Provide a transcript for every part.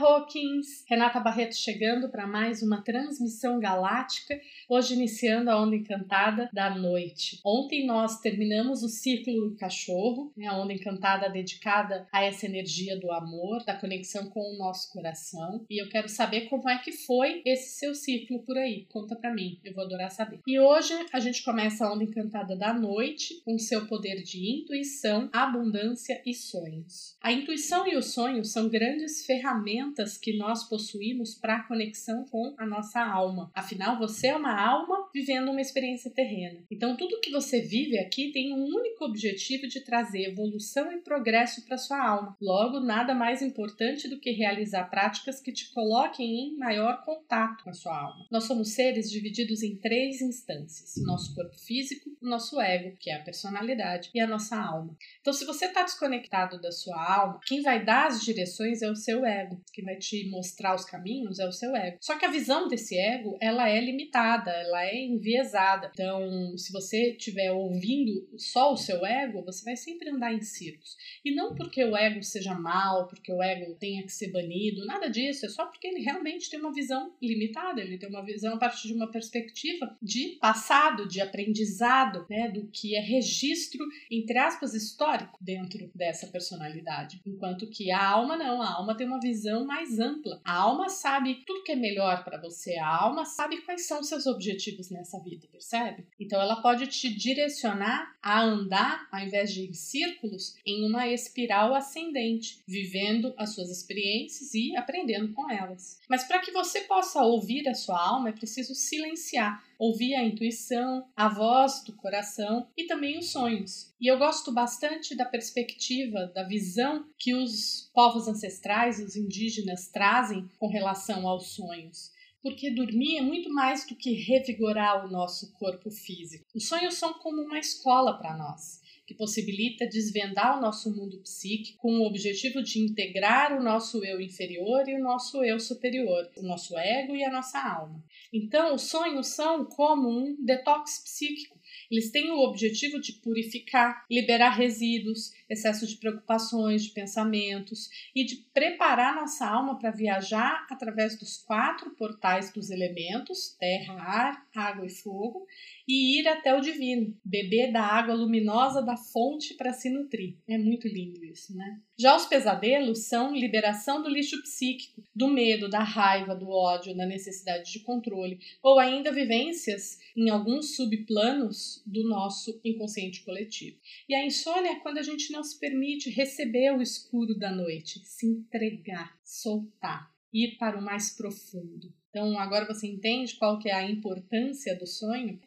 Hawkins! Renata Barreto chegando para mais uma transmissão galáctica, hoje iniciando a Onda Encantada da noite. Ontem nós terminamos o ciclo do cachorro, né, a Onda Encantada dedicada a essa energia do amor, da conexão com o nosso coração, e eu quero saber como é que foi esse seu ciclo por aí. Conta para mim, eu vou adorar saber. E hoje a gente começa a Onda Encantada da noite com seu poder de intuição, abundância e sonhos. A intuição e o sonho são grandes ferramentas que nós possuímos para conexão com a nossa alma. Afinal, você é uma alma vivendo uma experiência terrena. Então, tudo que você vive aqui tem um único objetivo de trazer evolução e progresso para sua alma. Logo, nada mais importante do que realizar práticas que te coloquem em maior contato com a sua alma. Nós somos seres divididos em três instâncias: nosso corpo físico, nosso ego, que é a personalidade, e a nossa alma. Então, se você está desconectado da sua alma, quem vai dar as direções é o seu ego, quem vai te mostrar os caminhos é o seu ego. Só que a visão desse ego, ela é limitada, ela é enviesada. Então, se você estiver ouvindo só o seu ego, você vai sempre andar em círculos. E não porque o ego seja mal, porque o ego tenha que ser banido, nada disso, é só porque ele realmente tem uma visão limitada, ele tem uma visão a partir de uma perspectiva de passado, de aprendizado, né, do que é registro, entre aspas, histórico dentro dessa personalidade. Enquanto que a alma não, a alma tem uma visão mais ampla. A alma sabe tudo que é melhor para você, a alma sabe quais são seus objetivos nessa vida, percebe? Então ela pode te direcionar a andar, ao invés de em círculos, em uma espiral ascendente, vivendo as suas experiências e aprendendo com elas. Mas para que você possa ouvir a sua alma, é preciso silenciar ouvir a intuição, a voz do coração e também os sonhos. E eu gosto bastante da perspectiva, da visão que os povos ancestrais, os indígenas, trazem com relação aos sonhos porque dormir é muito mais do que revigorar o nosso corpo físico. Os sonhos são como uma escola para nós que possibilita desvendar o nosso mundo psíquico com o objetivo de integrar o nosso eu inferior e o nosso eu superior, o nosso ego e a nossa alma. Então, os sonhos são como um detox psíquico. Eles têm o objetivo de purificar, liberar resíduos, excesso de preocupações, de pensamentos e de preparar nossa alma para viajar através dos quatro portais dos elementos terra, ar, água e fogo e ir até o divino, beber da água luminosa da fonte para se nutrir. É muito lindo isso, né? Já os pesadelos são liberação do lixo psíquico, do medo, da raiva, do ódio, da necessidade de controle, ou ainda vivências em alguns subplanos do nosso inconsciente coletivo. E a insônia é quando a gente não se permite receber o escuro da noite, se entregar, soltar, ir para o mais profundo. Então, agora você entende qual que é a importância do sonho?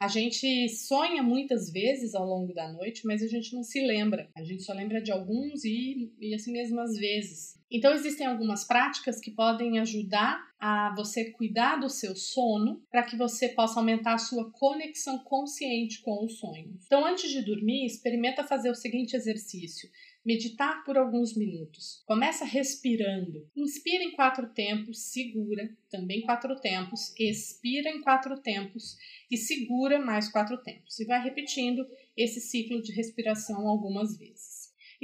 A gente sonha muitas vezes ao longo da noite, mas a gente não se lembra. A gente só lembra de alguns e, e assim mesmo às vezes. Então, existem algumas práticas que podem ajudar a você cuidar do seu sono para que você possa aumentar a sua conexão consciente com o sonho. Então, antes de dormir, experimenta fazer o seguinte exercício. Meditar por alguns minutos. Começa respirando. Inspira em quatro tempos, segura, também quatro tempos, expira em quatro tempos e segura mais quatro tempos. E vai repetindo esse ciclo de respiração algumas vezes.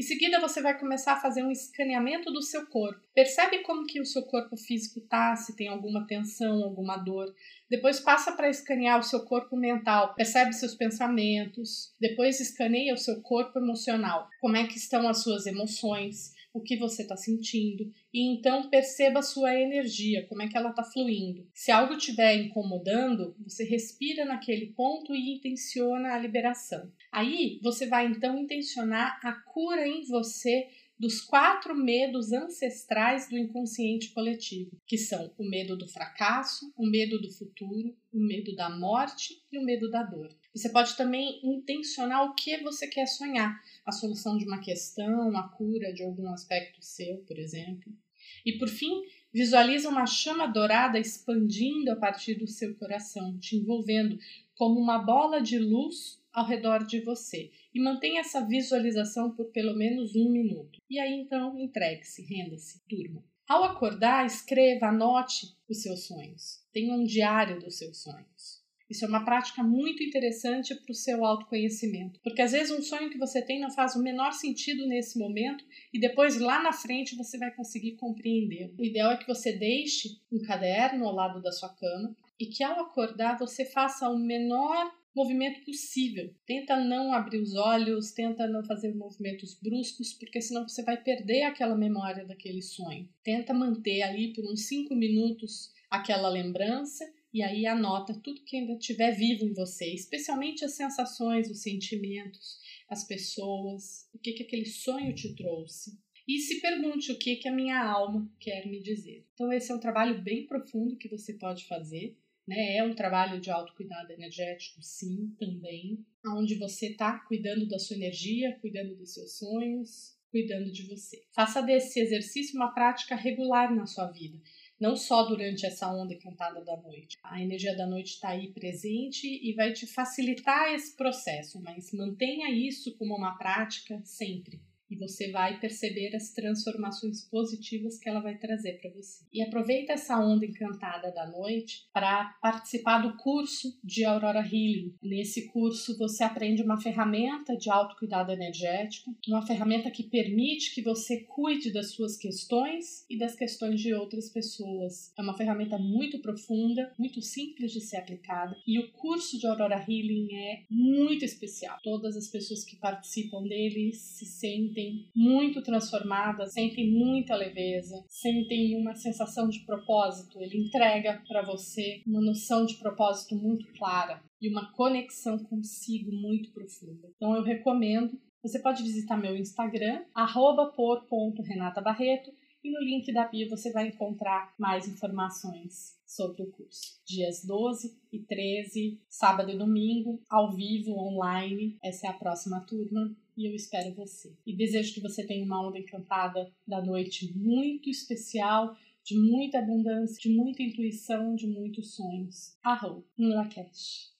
Em seguida, você vai começar a fazer um escaneamento do seu corpo. Percebe como que o seu corpo físico tá, se tem alguma tensão, alguma dor. Depois passa para escanear o seu corpo mental, percebe seus pensamentos. Depois escaneia o seu corpo emocional. Como é que estão as suas emoções? o que você está sentindo e então perceba a sua energia, como é que ela está fluindo. Se algo estiver incomodando, você respira naquele ponto e intenciona a liberação. Aí você vai então intencionar a cura em você dos quatro medos ancestrais do inconsciente coletivo, que são o medo do fracasso, o medo do futuro, o medo da morte e o medo da dor. Você pode também intencionar o que você quer sonhar, a solução de uma questão, a cura de algum aspecto seu, por exemplo. E por fim, visualiza uma chama dourada expandindo a partir do seu coração, te envolvendo como uma bola de luz ao redor de você e mantenha essa visualização por pelo menos um minuto. E aí então entregue-se, renda-se, durma. Ao acordar, escreva, anote os seus sonhos. Tenha um diário dos seus sonhos. Isso é uma prática muito interessante para o seu autoconhecimento, porque às vezes um sonho que você tem não faz o menor sentido nesse momento e depois lá na frente você vai conseguir compreender. O ideal é que você deixe um caderno ao lado da sua cama e que ao acordar você faça o menor movimento possível. Tenta não abrir os olhos, tenta não fazer movimentos bruscos, porque senão você vai perder aquela memória daquele sonho. Tenta manter ali por uns 5 minutos aquela lembrança e aí anota tudo que ainda estiver vivo em você, especialmente as sensações, os sentimentos, as pessoas, o que, que aquele sonho te trouxe. E se pergunte o que, que a minha alma quer me dizer. Então, esse é um trabalho bem profundo que você pode fazer. Né? É um trabalho de autocuidado energético, sim, também, onde você está cuidando da sua energia, cuidando dos seus sonhos, cuidando de você. Faça desse exercício uma prática regular na sua vida, não só durante essa onda encantada da noite. A energia da noite está aí presente e vai te facilitar esse processo, mas mantenha isso como uma prática sempre e você vai perceber as transformações positivas que ela vai trazer para você. E aproveita essa onda encantada da noite para participar do curso de Aurora Healing. Nesse curso você aprende uma ferramenta de autocuidado energético, uma ferramenta que permite que você cuide das suas questões e das questões de outras pessoas. É uma ferramenta muito profunda, muito simples de ser aplicada e o curso de Aurora Healing é muito especial. Todas as pessoas que participam dele se sentem sentem muito transformadas, sentem muita leveza, sentem uma sensação de propósito. Ele entrega para você uma noção de propósito muito clara e uma conexão consigo muito profunda. Então eu recomendo. Você pode visitar meu Instagram, por.renatabarreto, e no link da bio você vai encontrar mais informações sobre o curso. Dias 12 e 13, sábado e domingo, ao vivo, online. Essa é a próxima turma e eu espero você. E desejo que você tenha uma onda encantada da noite muito especial, de muita abundância, de muita intuição, de muitos sonhos. Arro, no Lakesh.